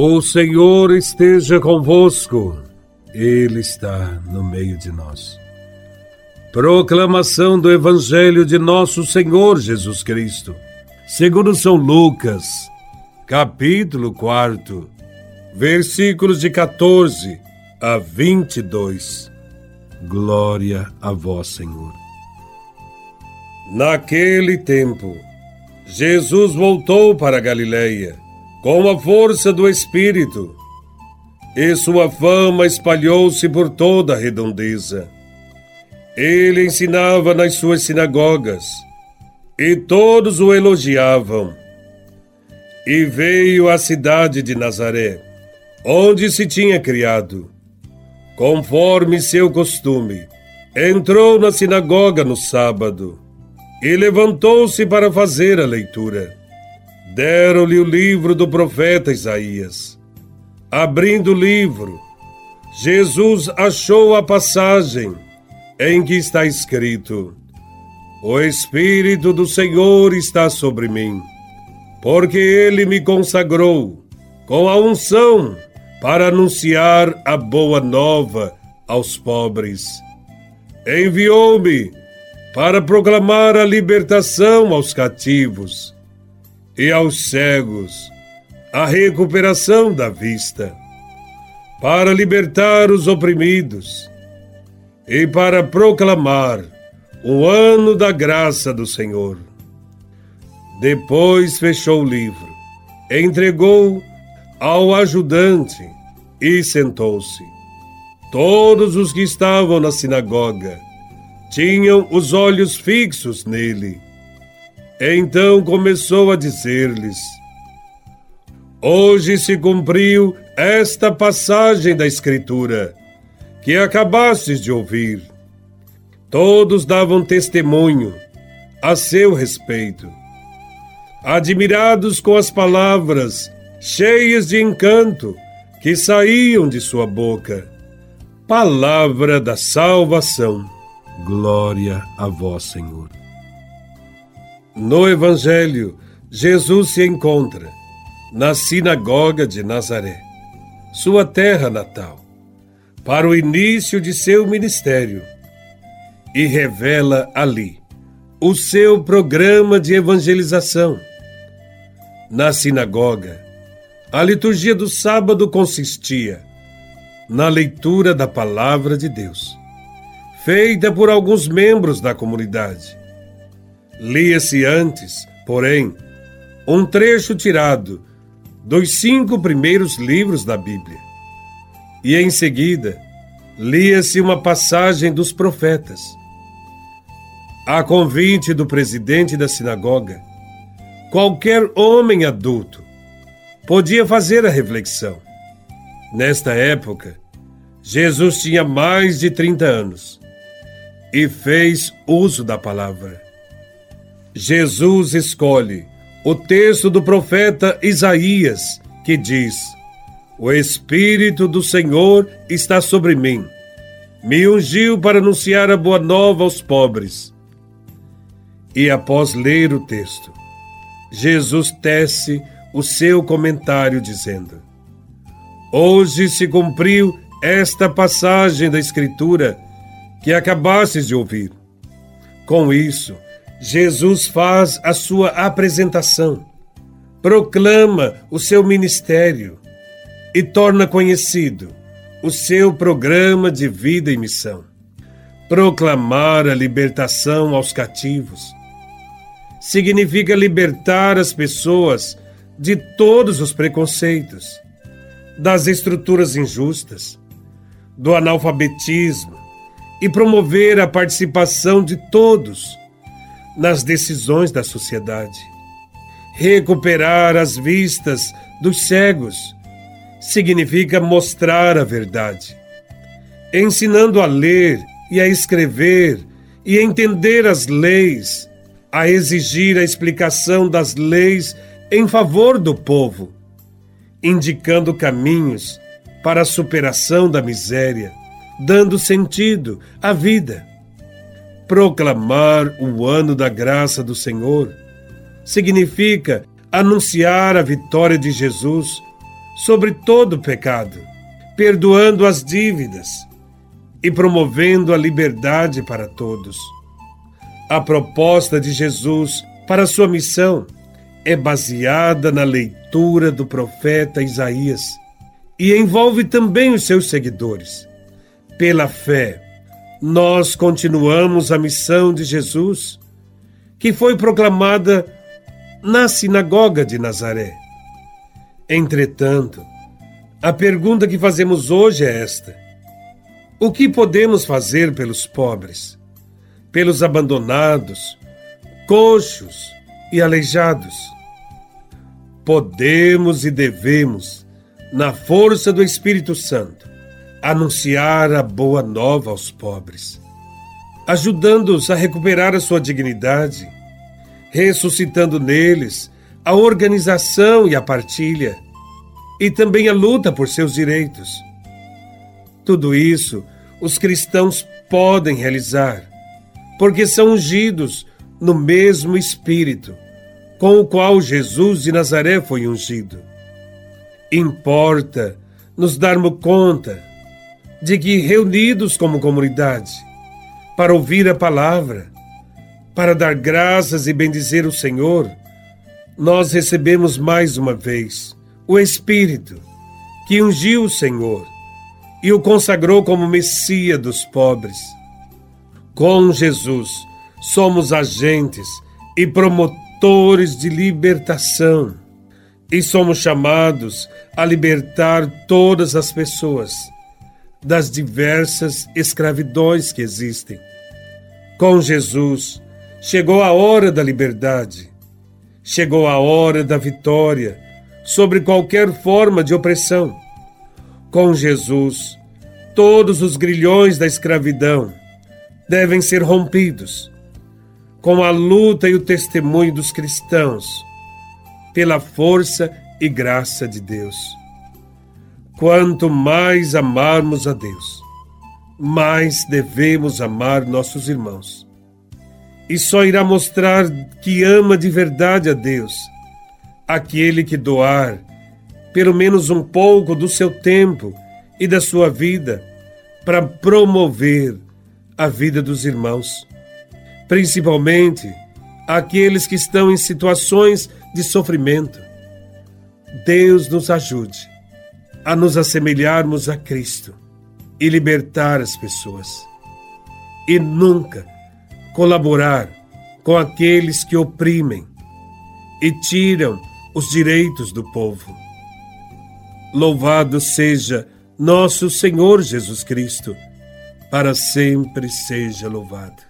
O Senhor esteja convosco, Ele está no meio de nós. Proclamação do Evangelho de Nosso Senhor Jesus Cristo, segundo São Lucas, capítulo 4, versículos de 14 a 22. Glória a Vós, Senhor. Naquele tempo, Jesus voltou para Galiléia com a força do Espírito, e sua fama espalhou-se por toda a redondeza. Ele ensinava nas suas sinagogas, e todos o elogiavam. E veio à cidade de Nazaré, onde se tinha criado. Conforme seu costume, entrou na sinagoga no sábado e levantou-se para fazer a leitura. Deram-lhe o livro do profeta Isaías. Abrindo o livro, Jesus achou a passagem em que está escrito: O Espírito do Senhor está sobre mim, porque ele me consagrou com a unção para anunciar a boa nova aos pobres. Enviou-me para proclamar a libertação aos cativos e aos cegos a recuperação da vista, para libertar os oprimidos e para proclamar o ano da graça do Senhor. Depois fechou o livro, entregou ao ajudante e sentou-se. Todos os que estavam na sinagoga tinham os olhos fixos nele então começou a dizer-lhes: Hoje se cumpriu esta passagem da Escritura que acabastes de ouvir. Todos davam testemunho a seu respeito, admirados com as palavras cheias de encanto que saíam de sua boca. Palavra da salvação. Glória a vós, Senhor. No Evangelho, Jesus se encontra na sinagoga de Nazaré, sua terra natal, para o início de seu ministério e revela ali o seu programa de evangelização. Na sinagoga, a liturgia do sábado consistia na leitura da palavra de Deus, feita por alguns membros da comunidade Lia-se antes, porém, um trecho tirado dos cinco primeiros livros da Bíblia. E em seguida, lia-se uma passagem dos profetas. A convite do presidente da sinagoga, qualquer homem adulto podia fazer a reflexão. Nesta época, Jesus tinha mais de 30 anos e fez uso da palavra. Jesus escolhe o texto do profeta Isaías, que diz: O Espírito do Senhor está sobre mim. Me ungiu para anunciar a boa nova aos pobres. E após ler o texto, Jesus tece o seu comentário dizendo: Hoje se cumpriu esta passagem da Escritura que acabastes de ouvir. Com isso, Jesus faz a sua apresentação, proclama o seu ministério e torna conhecido o seu programa de vida e missão. Proclamar a libertação aos cativos significa libertar as pessoas de todos os preconceitos, das estruturas injustas, do analfabetismo e promover a participação de todos nas decisões da sociedade. Recuperar as vistas dos cegos significa mostrar a verdade, ensinando a ler e a escrever e entender as leis, a exigir a explicação das leis em favor do povo, indicando caminhos para a superação da miséria, dando sentido à vida Proclamar o ano da graça do Senhor significa anunciar a vitória de Jesus sobre todo o pecado, perdoando as dívidas e promovendo a liberdade para todos. A proposta de Jesus para sua missão é baseada na leitura do profeta Isaías e envolve também os seus seguidores. Pela fé, nós continuamos a missão de Jesus, que foi proclamada na sinagoga de Nazaré. Entretanto, a pergunta que fazemos hoje é esta: O que podemos fazer pelos pobres, pelos abandonados, coxos e aleijados? Podemos e devemos, na força do Espírito Santo, anunciar a boa nova aos pobres, ajudando-os a recuperar a sua dignidade, ressuscitando neles a organização e a partilha e também a luta por seus direitos. Tudo isso os cristãos podem realizar, porque são ungidos no mesmo Espírito com o qual Jesus de Nazaré foi ungido. Importa nos darmos conta de que, reunidos como comunidade, para ouvir a palavra, para dar graças e bendizer o Senhor, nós recebemos mais uma vez o Espírito, que ungiu o Senhor e o consagrou como Messias dos pobres. Com Jesus, somos agentes e promotores de libertação e somos chamados a libertar todas as pessoas das diversas escravidões que existem. Com Jesus, chegou a hora da liberdade, chegou a hora da vitória sobre qualquer forma de opressão. Com Jesus, todos os grilhões da escravidão devem ser rompidos. Com a luta e o testemunho dos cristãos, pela força e graça de Deus. Quanto mais amarmos a Deus, mais devemos amar nossos irmãos. E só irá mostrar que ama de verdade a Deus aquele que doar pelo menos um pouco do seu tempo e da sua vida para promover a vida dos irmãos, principalmente aqueles que estão em situações de sofrimento. Deus nos ajude a nos assemelharmos a Cristo e libertar as pessoas. E nunca colaborar com aqueles que oprimem e tiram os direitos do povo. Louvado seja nosso Senhor Jesus Cristo, para sempre seja louvado.